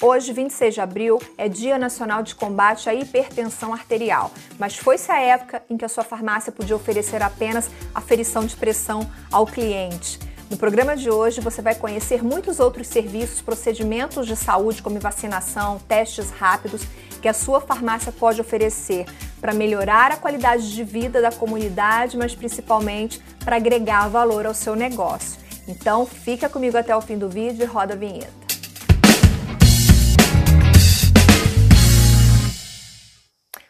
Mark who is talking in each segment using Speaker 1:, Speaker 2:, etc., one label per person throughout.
Speaker 1: Hoje, 26 de abril, é Dia Nacional de Combate à Hipertensão Arterial, mas foi-se a época em que a sua farmácia podia oferecer apenas aferição de pressão ao cliente. No programa de hoje, você vai conhecer muitos outros serviços, procedimentos de saúde, como vacinação, testes rápidos, que a sua farmácia pode oferecer para melhorar a qualidade de vida da comunidade, mas principalmente para agregar valor ao seu negócio. Então, fica comigo até o fim do vídeo e roda a vinheta.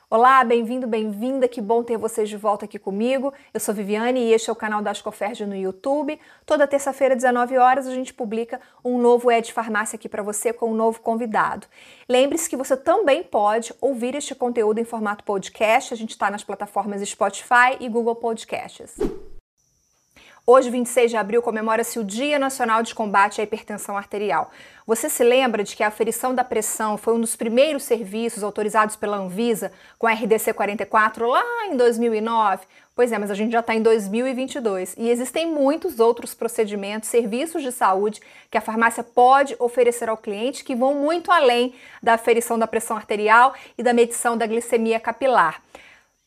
Speaker 1: Olá, bem-vindo, bem-vinda, que bom ter vocês de volta aqui comigo. Eu sou Viviane e este é o canal da Ascoferd no YouTube. Toda terça-feira, 19 horas, a gente publica um novo Ed Farmácia aqui para você com um novo convidado. Lembre-se que você também pode ouvir este conteúdo em formato podcast. A gente está nas plataformas Spotify e Google Podcasts. Hoje, 26 de abril, comemora-se o Dia Nacional de Combate à Hipertensão Arterial. Você se lembra de que a aferição da pressão foi um dos primeiros serviços autorizados pela Anvisa com a RDC 44 lá em 2009? Pois é, mas a gente já está em 2022 e existem muitos outros procedimentos, serviços de saúde que a farmácia pode oferecer ao cliente que vão muito além da aferição da pressão arterial e da medição da glicemia capilar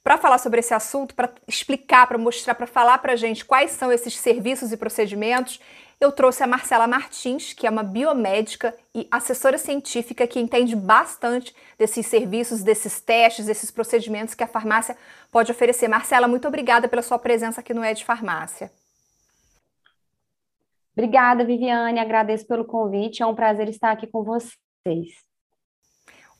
Speaker 1: para falar sobre esse assunto, para explicar, para mostrar, para falar para a gente quais são esses serviços e procedimentos, eu trouxe a Marcela Martins, que é uma biomédica e assessora científica que entende bastante desses serviços, desses testes, desses procedimentos que a farmácia pode oferecer. Marcela, muito obrigada pela sua presença aqui no Ed Farmácia.
Speaker 2: Obrigada, Viviane, agradeço pelo convite, é um prazer estar aqui com vocês.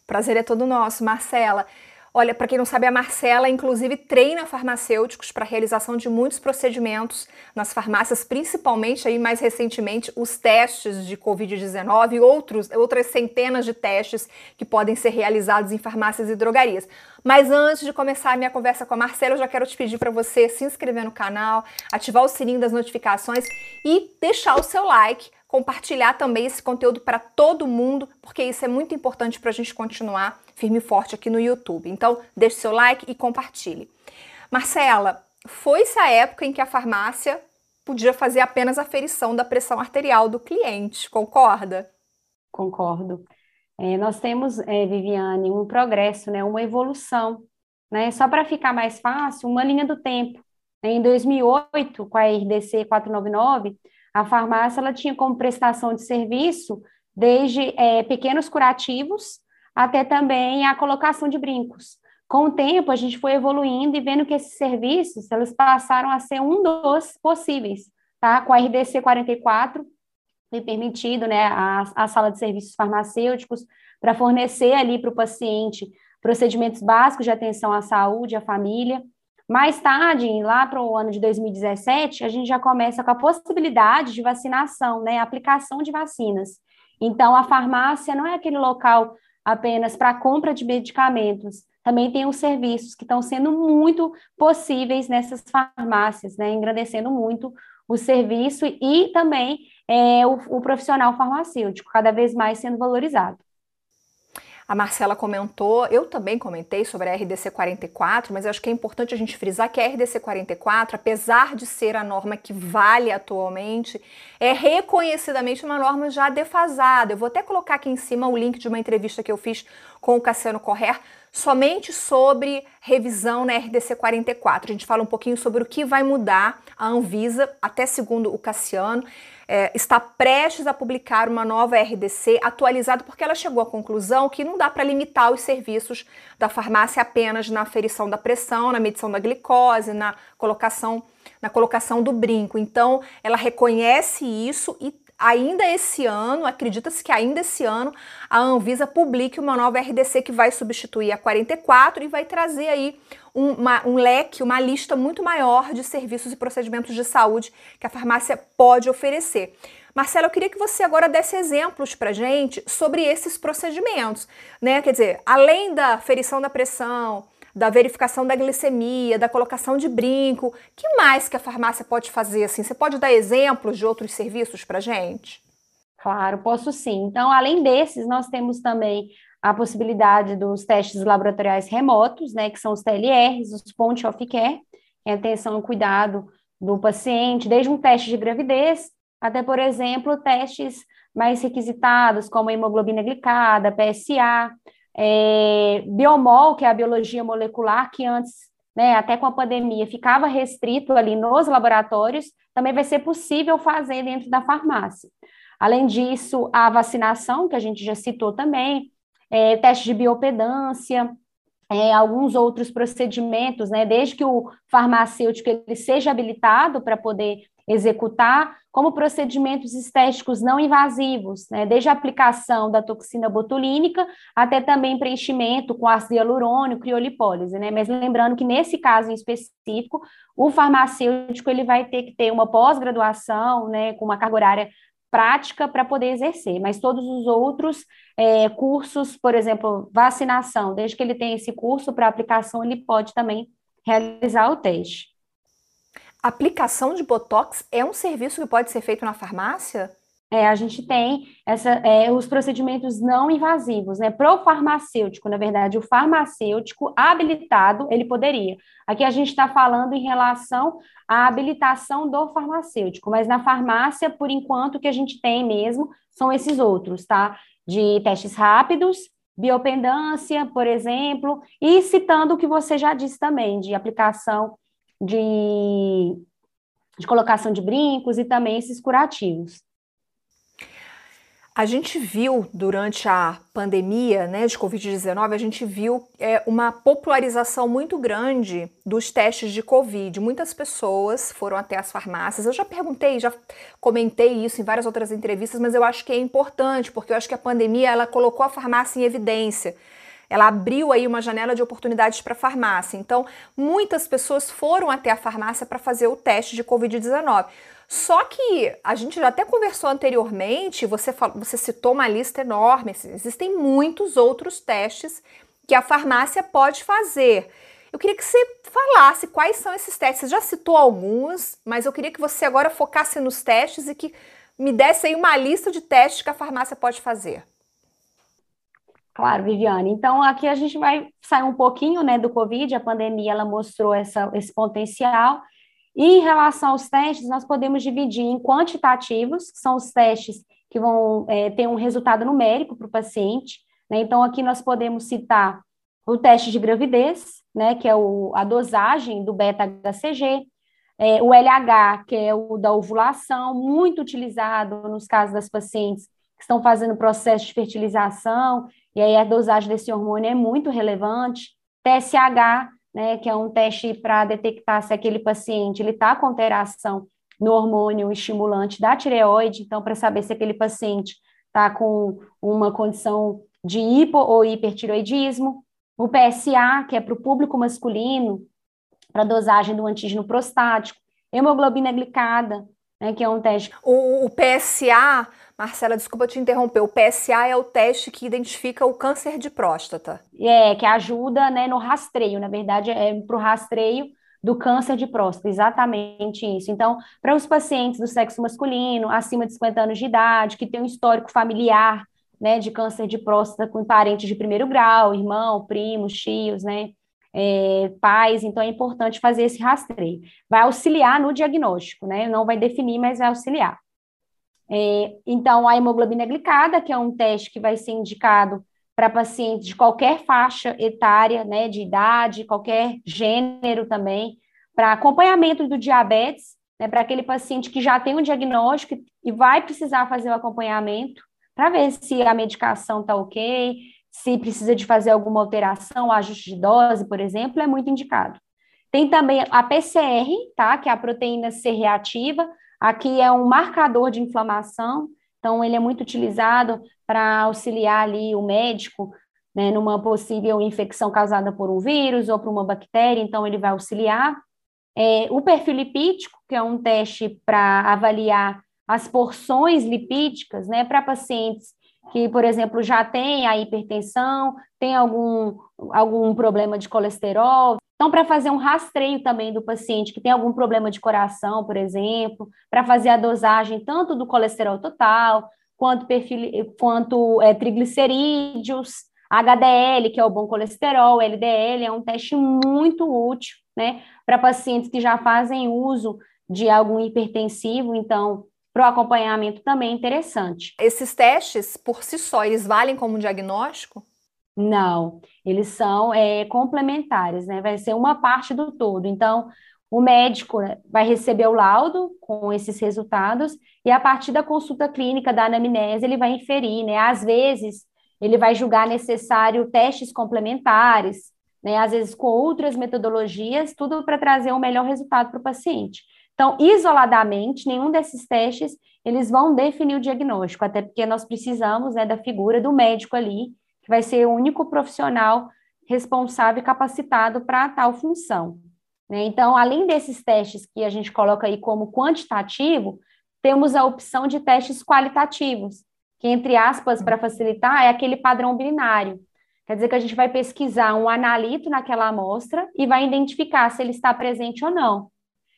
Speaker 1: O prazer é todo nosso, Marcela. Olha, para quem não sabe, a Marcela, inclusive, treina farmacêuticos para a realização de muitos procedimentos nas farmácias, principalmente aí mais recentemente os testes de Covid-19 e outros, outras centenas de testes que podem ser realizados em farmácias e drogarias. Mas antes de começar a minha conversa com a Marcela, eu já quero te pedir para você se inscrever no canal, ativar o sininho das notificações e deixar o seu like compartilhar também esse conteúdo para todo mundo, porque isso é muito importante para a gente continuar firme e forte aqui no YouTube. Então, deixe seu like e compartilhe. Marcela, foi-se a época em que a farmácia podia fazer apenas a ferição da pressão arterial do cliente, concorda?
Speaker 2: Concordo. É, nós temos, é, Viviane, um progresso, né, uma evolução. Né? Só para ficar mais fácil, uma linha do tempo. Em 2008, com a RDC 499, a farmácia ela tinha como prestação de serviço desde é, pequenos curativos até também a colocação de brincos. Com o tempo, a gente foi evoluindo e vendo que esses serviços eles passaram a ser um dos possíveis, tá? Com a RDC 44, foi permitido, né, a, a sala de serviços farmacêuticos para fornecer ali para o paciente procedimentos básicos de atenção à saúde, à família, mais tarde, lá para o ano de 2017, a gente já começa com a possibilidade de vacinação, né, aplicação de vacinas. Então, a farmácia não é aquele local apenas para compra de medicamentos, também tem os serviços que estão sendo muito possíveis nessas farmácias, né, engrandecendo muito o serviço e também é, o, o profissional farmacêutico, cada vez mais sendo valorizado.
Speaker 1: A Marcela comentou, eu também comentei sobre a RDC 44, mas acho que é importante a gente frisar que a RDC 44, apesar de ser a norma que vale atualmente, é reconhecidamente uma norma já defasada. Eu vou até colocar aqui em cima o link de uma entrevista que eu fiz com o Cassiano Correr somente sobre revisão na RDC 44. A gente fala um pouquinho sobre o que vai mudar a Anvisa, até segundo o Cassiano é, está prestes a publicar uma nova RDC atualizada, porque ela chegou à conclusão que não dá para limitar os serviços da farmácia apenas na aferição da pressão, na medição da glicose, na colocação, na colocação do brinco. Então, ela reconhece isso e ainda esse ano, acredita-se que ainda esse ano, a Anvisa publique uma nova RDC que vai substituir a 44 e vai trazer aí um, uma, um leque, uma lista muito maior de serviços e procedimentos de saúde que a farmácia pode oferecer. Marcela, eu queria que você agora desse exemplos para gente sobre esses procedimentos, né? Quer dizer, além da ferição da pressão, da verificação da glicemia, da colocação de brinco, que mais que a farmácia pode fazer assim? Você pode dar exemplos de outros serviços para gente?
Speaker 2: Claro, posso sim. Então, além desses, nós temos também a possibilidade dos testes laboratoriais remotos, né, que são os TLRs, os Point of Care, é atenção e cuidado do paciente, desde um teste de gravidez até, por exemplo, testes mais requisitados, como a hemoglobina glicada, PSA, é, biomol, que é a biologia molecular, que antes, né, até com a pandemia, ficava restrito ali nos laboratórios, também vai ser possível fazer dentro da farmácia. Além disso, a vacinação, que a gente já citou também, é, teste de biopedância, é, alguns outros procedimentos, né, desde que o farmacêutico ele seja habilitado para poder executar, como procedimentos estéticos não invasivos, né, desde a aplicação da toxina botulínica até também preenchimento com ácido hialurônico, criolipólise, né, mas lembrando que nesse caso em específico, o farmacêutico ele vai ter que ter uma pós-graduação, né, com uma carga horária prática para poder exercer, mas todos os outros é, cursos, por exemplo, vacinação, desde que ele tenha esse curso para aplicação, ele pode também realizar o teste.
Speaker 1: Aplicação de Botox é um serviço que pode ser feito na farmácia?
Speaker 2: É, a gente tem essa, é, os procedimentos não invasivos, né? Pro farmacêutico, na verdade, o farmacêutico habilitado, ele poderia. Aqui a gente está falando em relação à habilitação do farmacêutico, mas na farmácia, por enquanto, o que a gente tem mesmo são esses outros, tá? De testes rápidos, biopendância, por exemplo, e citando o que você já disse também, de aplicação de, de colocação de brincos e também esses curativos.
Speaker 1: A gente viu durante a pandemia né, de Covid-19, a gente viu é, uma popularização muito grande dos testes de Covid. Muitas pessoas foram até as farmácias. Eu já perguntei, já comentei isso em várias outras entrevistas, mas eu acho que é importante, porque eu acho que a pandemia ela colocou a farmácia em evidência. Ela abriu aí uma janela de oportunidades para farmácia. Então, muitas pessoas foram até a farmácia para fazer o teste de Covid-19. Só que a gente já até conversou anteriormente, você, você citou uma lista enorme, assim, existem muitos outros testes que a farmácia pode fazer. Eu queria que você falasse quais são esses testes. Você já citou alguns, mas eu queria que você agora focasse nos testes e que me desse aí uma lista de testes que a farmácia pode fazer.
Speaker 2: Claro, Viviane. Então, aqui a gente vai sair um pouquinho né, do Covid, a pandemia ela mostrou essa, esse potencial, e em relação aos testes, nós podemos dividir em quantitativos, que são os testes que vão é, ter um resultado numérico para o paciente. Né? Então, aqui nós podemos citar o teste de gravidez, né, que é o, a dosagem do beta-HCG, é, o LH, que é o da ovulação, muito utilizado nos casos das pacientes que estão fazendo processo de fertilização, e aí a dosagem desse hormônio é muito relevante. TSH, né, que é um teste para detectar se aquele paciente ele está com alteração no hormônio estimulante da tireoide, então para saber se aquele paciente está com uma condição de hipo ou hipertiroidismo, o PSA, que é para o público masculino, para dosagem do antígeno prostático, hemoglobina glicada, né, que é um teste.
Speaker 1: O, o PSA Marcela, desculpa te interromper. O PSA é o teste que identifica o câncer de próstata.
Speaker 2: É, que ajuda né, no rastreio, na verdade, é para o rastreio do câncer de próstata, exatamente isso. Então, para os pacientes do sexo masculino, acima de 50 anos de idade, que tem um histórico familiar, né, de câncer de próstata com parentes de primeiro grau, irmão, primos, tios, né, é, pais, então é importante fazer esse rastreio. Vai auxiliar no diagnóstico, né, não vai definir, mas vai auxiliar. É, então, a hemoglobina glicada, que é um teste que vai ser indicado para pacientes de qualquer faixa etária, né, de idade, qualquer gênero também, para acompanhamento do diabetes, né, para aquele paciente que já tem um diagnóstico e vai precisar fazer o acompanhamento para ver se a medicação está ok, se precisa de fazer alguma alteração, ajuste de dose, por exemplo, é muito indicado. Tem também a PCR, tá, que é a proteína C reativa, Aqui é um marcador de inflamação, então ele é muito utilizado para auxiliar ali o médico né, numa possível infecção causada por um vírus ou por uma bactéria, então ele vai auxiliar. É, o perfil lipídico, que é um teste para avaliar as porções lipídicas, né, para pacientes que, por exemplo, já têm a hipertensão, tem algum, algum problema de colesterol, então, para fazer um rastreio também do paciente que tem algum problema de coração, por exemplo, para fazer a dosagem tanto do colesterol total, quanto, perfil, quanto é, triglicerídeos, HDL, que é o bom colesterol, LDL, é um teste muito útil, né, para pacientes que já fazem uso de algum hipertensivo, então, para o acompanhamento também interessante.
Speaker 1: Esses testes, por si só, eles valem como diagnóstico?
Speaker 2: Não, eles são é, complementares, né? Vai ser uma parte do todo. Então, o médico né, vai receber o laudo com esses resultados e a partir da consulta clínica da anamnese ele vai inferir, né? Às vezes ele vai julgar necessário testes complementares, né? Às vezes com outras metodologias, tudo para trazer um melhor resultado para o paciente. Então, isoladamente, nenhum desses testes eles vão definir o diagnóstico, até porque nós precisamos né, da figura do médico ali, que vai ser o único profissional responsável e capacitado para tal função. Né? Então, além desses testes que a gente coloca aí como quantitativo, temos a opção de testes qualitativos, que, entre aspas, para facilitar, é aquele padrão binário. Quer dizer que a gente vai pesquisar um analito naquela amostra e vai identificar se ele está presente ou não.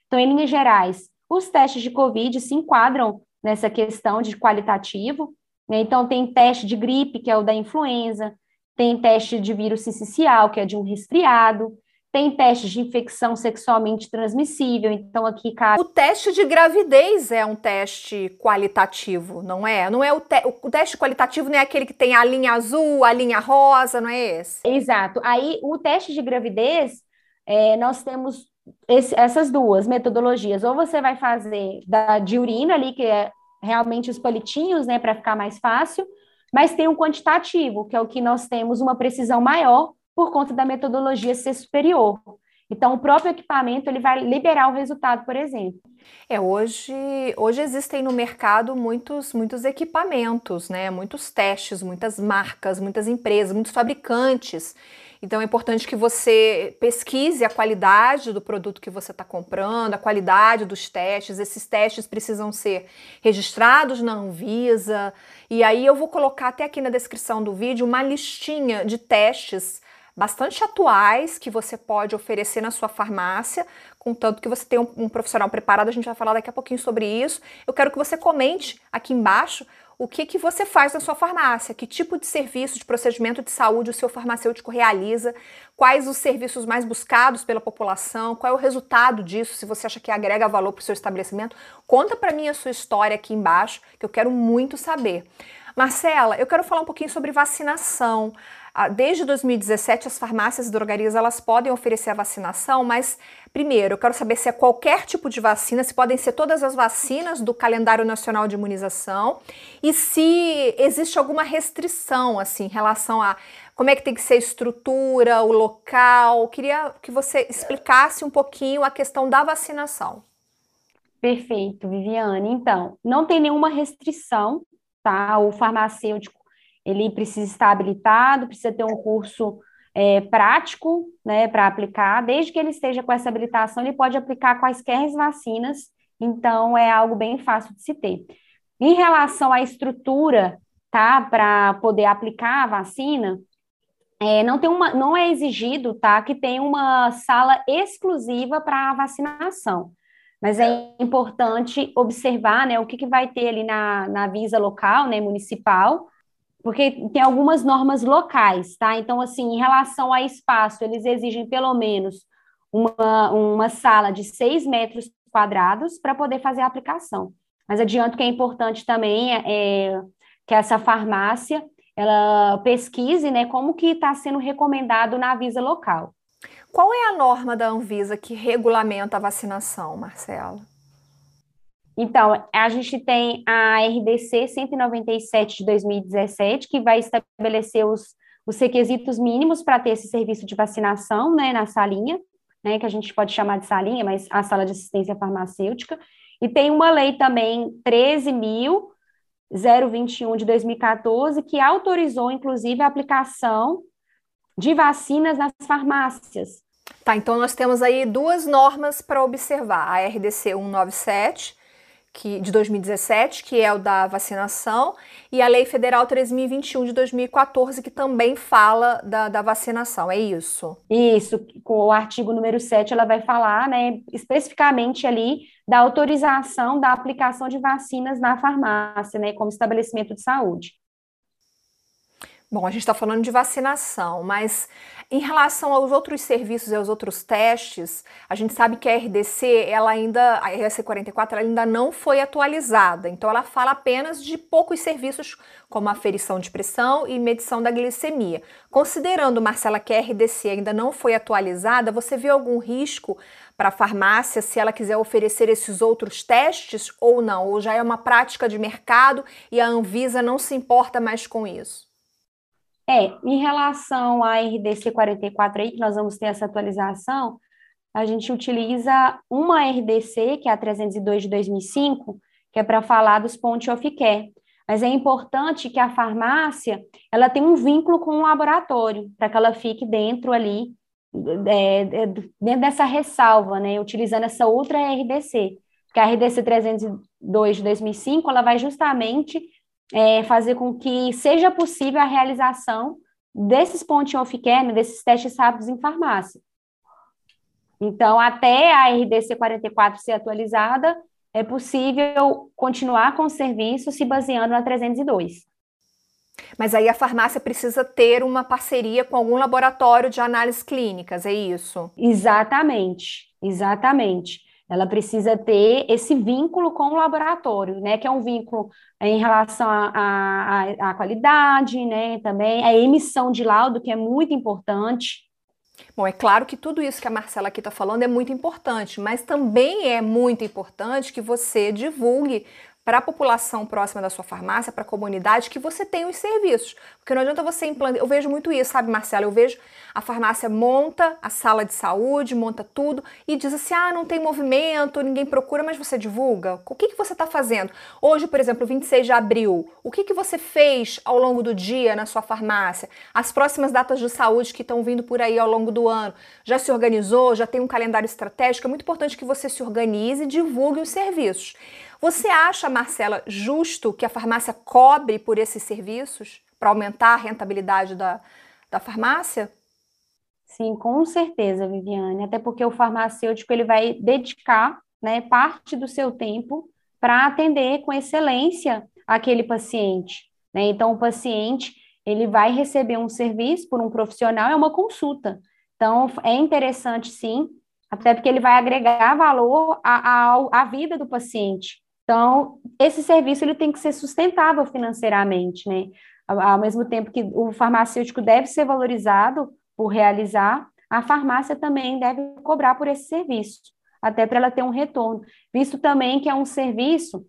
Speaker 2: Então, em linhas gerais, os testes de COVID se enquadram nessa questão de qualitativo. Né? Então, tem teste de gripe, que é o da influenza, tem teste de vírus sincicial, que é de um resfriado, tem testes de infecção sexualmente transmissível, então aqui cabe...
Speaker 1: O teste de gravidez é um teste qualitativo, não é? Não é o, te... o teste qualitativo não é aquele que tem a linha azul, a linha rosa, não é esse?
Speaker 2: Exato. Aí o teste de gravidez, é, nós temos esse, essas duas metodologias. Ou você vai fazer da de urina ali, que é realmente os palitinhos, né, para ficar mais fácil, mas tem um quantitativo, que é o que nós temos uma precisão maior por conta da metodologia ser superior. Então, o próprio equipamento ele vai liberar o resultado, por exemplo.
Speaker 1: É, hoje, hoje existem no mercado muitos, muitos equipamentos, né? Muitos testes, muitas marcas, muitas empresas, muitos fabricantes. Então é importante que você pesquise a qualidade do produto que você está comprando, a qualidade dos testes. Esses testes precisam ser registrados na Anvisa. E aí eu vou colocar até aqui na descrição do vídeo uma listinha de testes bastante atuais que você pode oferecer na sua farmácia, contanto que você tenha um, um, profissional preparado, a gente vai falar daqui a pouquinho sobre isso. Eu quero que você comente aqui embaixo o que, que você faz na sua farmácia, que tipo de serviço, de procedimento de saúde o seu farmacêutico realiza, quais os serviços mais buscados pela população, qual é o resultado disso, se você acha que agrega valor para o seu estabelecimento. Conta para mim a sua história aqui embaixo, que eu quero muito saber. Marcela, eu quero falar um pouquinho sobre vacinação. Ah, desde 2017, as farmácias e drogarias elas podem oferecer a vacinação, mas primeiro eu quero saber se é qualquer tipo de vacina, se podem ser todas as vacinas do calendário nacional de imunização e se existe alguma restrição assim em relação a como é que tem que ser a estrutura, o local. Eu queria que você explicasse um pouquinho a questão da vacinação.
Speaker 2: Perfeito, Viviane. Então, não tem nenhuma restrição, tá? O farmacêutico ele precisa estar habilitado, precisa ter um curso é, prático, né, para aplicar. Desde que ele esteja com essa habilitação, ele pode aplicar quaisquer vacinas, então é algo bem fácil de se ter. Em relação à estrutura, tá, para poder aplicar a vacina, é, não, tem uma, não é exigido, tá, que tenha uma sala exclusiva para a vacinação. Mas é importante observar, né, o que, que vai ter ali na, na visa local, né, municipal, porque tem algumas normas locais, tá? Então, assim, em relação a espaço, eles exigem pelo menos uma, uma sala de 6 metros quadrados para poder fazer a aplicação. Mas adianto que é importante também é, é que essa farmácia ela pesquise né, como que está sendo recomendado na Visa local.
Speaker 1: Qual é a norma da Anvisa que regulamenta a vacinação, Marcela?
Speaker 2: Então, a gente tem a RDC 197 de 2017, que vai estabelecer os, os requisitos mínimos para ter esse serviço de vacinação, né, na salinha, né, que a gente pode chamar de salinha, mas a sala de assistência farmacêutica. E tem uma lei também 13.021 de 2014, que autorizou, inclusive, a aplicação de vacinas nas farmácias.
Speaker 1: Tá, então nós temos aí duas normas para observar: a RDC 197 que, de 2017, que é o da vacinação, e a Lei Federal 3021 de 2014, que também fala da, da vacinação, é isso?
Speaker 2: Isso, com o artigo número 7, ela vai falar, né, especificamente ali da autorização da aplicação de vacinas na farmácia, né, como estabelecimento de saúde.
Speaker 1: Bom, a gente está falando de vacinação, mas em relação aos outros serviços e aos outros testes, a gente sabe que a RDC, ela ainda, a RDC 44, ela ainda não foi atualizada. Então, ela fala apenas de poucos serviços, como aferição de pressão e medição da glicemia. Considerando, Marcela, que a RDC ainda não foi atualizada, você vê algum risco para a farmácia se ela quiser oferecer esses outros testes ou não? Ou já é uma prática de mercado e a Anvisa não se importa mais com isso?
Speaker 2: É, em relação à RDC 44 aí, que nós vamos ter essa atualização, a gente utiliza uma RDC, que é a 302 de 2005, que é para falar dos point of care. Mas é importante que a farmácia, ela tenha um vínculo com o laboratório, para que ela fique dentro ali, é, é, dentro dessa ressalva, né, utilizando essa outra RDC. Porque a RDC 302 de 2005, ela vai justamente é, fazer com que seja possível a realização desses point of care, né, desses testes rápidos em farmácia. Então, até a RDC 44 ser atualizada, é possível continuar com o serviço se baseando na 302.
Speaker 1: Mas aí a farmácia precisa ter uma parceria com algum laboratório de análises clínicas, é isso?
Speaker 2: Exatamente, exatamente ela precisa ter esse vínculo com o laboratório, né, que é um vínculo em relação à qualidade, né, também a emissão de laudo, que é muito importante.
Speaker 1: Bom, é claro que tudo isso que a Marcela aqui está falando é muito importante, mas também é muito importante que você divulgue para a população próxima da sua farmácia, para a comunidade, que você tem os serviços. Porque não adianta você implantar. Eu vejo muito isso, sabe, Marcela? Eu vejo a farmácia monta a sala de saúde, monta tudo e diz assim: ah, não tem movimento, ninguém procura, mas você divulga. O que, que você está fazendo? Hoje, por exemplo, 26 de abril, o que, que você fez ao longo do dia na sua farmácia? As próximas datas de saúde que estão vindo por aí ao longo do ano, já se organizou? Já tem um calendário estratégico? É muito importante que você se organize e divulgue os serviços. Você acha, Marcela, justo que a farmácia cobre por esses serviços para aumentar a rentabilidade da, da farmácia?
Speaker 2: Sim, com certeza, Viviane. Até porque o farmacêutico ele vai dedicar né, parte do seu tempo para atender com excelência aquele paciente. Né? Então, o paciente ele vai receber um serviço por um profissional, é uma consulta. Então, é interessante sim, até porque ele vai agregar valor à, à, à vida do paciente. Então, esse serviço ele tem que ser sustentável financeiramente, né? Ao mesmo tempo que o farmacêutico deve ser valorizado por realizar, a farmácia também deve cobrar por esse serviço, até para ela ter um retorno, visto também que é um serviço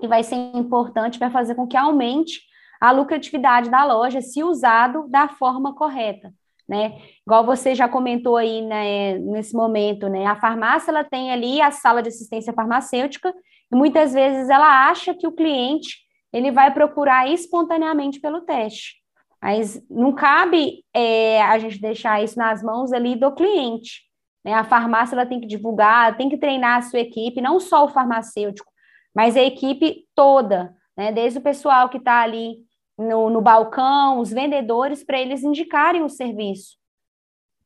Speaker 2: que vai ser importante para fazer com que aumente a lucratividade da loja, se usado da forma correta, né? Igual você já comentou aí, né, nesse momento, né? A farmácia ela tem ali a sala de assistência farmacêutica muitas vezes ela acha que o cliente ele vai procurar espontaneamente pelo teste. Mas não cabe é, a gente deixar isso nas mãos ali do cliente. Né? A farmácia ela tem que divulgar, tem que treinar a sua equipe, não só o farmacêutico, mas a equipe toda, né? desde o pessoal que está ali no, no balcão, os vendedores, para eles indicarem o serviço.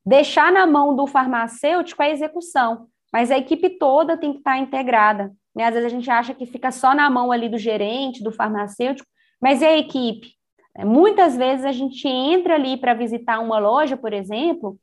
Speaker 2: Deixar na mão do farmacêutico a execução, mas a equipe toda tem que estar tá integrada. Né? Às vezes a gente acha que fica só na mão ali do gerente, do farmacêutico, mas é a equipe. É, muitas vezes a gente entra ali para visitar uma loja, por exemplo,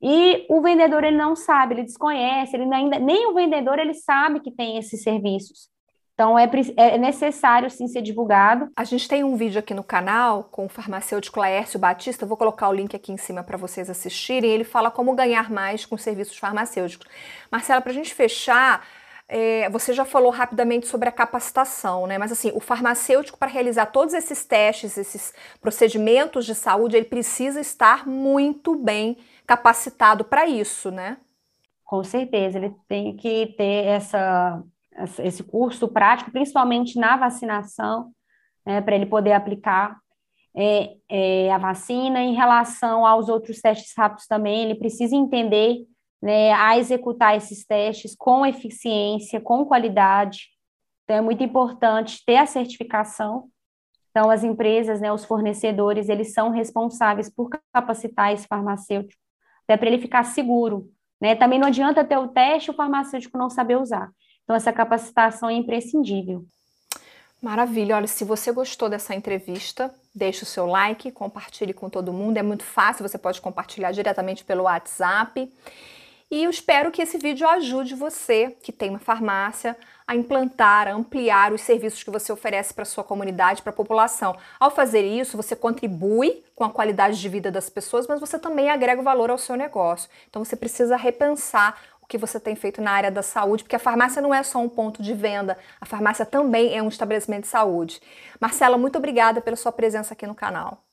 Speaker 2: e o vendedor ele não sabe, ele desconhece, ele ainda nem o vendedor ele sabe que tem esses serviços. Então é, é necessário sim ser divulgado.
Speaker 1: A gente tem um vídeo aqui no canal com o farmacêutico Laércio Batista, vou colocar o link aqui em cima para vocês assistirem. Ele fala como ganhar mais com serviços farmacêuticos. Marcela, para a gente fechar, é, você já falou rapidamente sobre a capacitação, né? Mas assim, o farmacêutico para realizar todos esses testes, esses procedimentos de saúde, ele precisa estar muito bem capacitado para isso, né?
Speaker 2: Com certeza, ele tem que ter essa, esse curso prático, principalmente na vacinação, né, para ele poder aplicar é, é, a vacina. Em relação aos outros testes rápidos também, ele precisa entender né, a executar esses testes com eficiência, com qualidade. Então, é muito importante ter a certificação. Então, as empresas, né, os fornecedores, eles são responsáveis por capacitar esse farmacêutico, até para ele ficar seguro. Né? Também não adianta ter o teste e o farmacêutico não saber usar. Então, essa capacitação é imprescindível.
Speaker 1: Maravilha. Olha, se você gostou dessa entrevista, deixe o seu like, compartilhe com todo mundo. É muito fácil, você pode compartilhar diretamente pelo WhatsApp. E eu espero que esse vídeo ajude você, que tem uma farmácia, a implantar, a ampliar os serviços que você oferece para a sua comunidade, para a população. Ao fazer isso, você contribui com a qualidade de vida das pessoas, mas você também agrega valor ao seu negócio. Então você precisa repensar o que você tem feito na área da saúde, porque a farmácia não é só um ponto de venda, a farmácia também é um estabelecimento de saúde. Marcela, muito obrigada pela sua presença aqui no canal.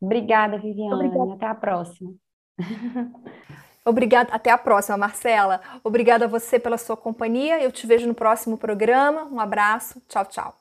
Speaker 2: Obrigada, Viviane. Obrigada. Até a próxima.
Speaker 1: Obrigada, até a próxima, Marcela. Obrigada a você pela sua companhia. Eu te vejo no próximo programa. Um abraço. Tchau, tchau.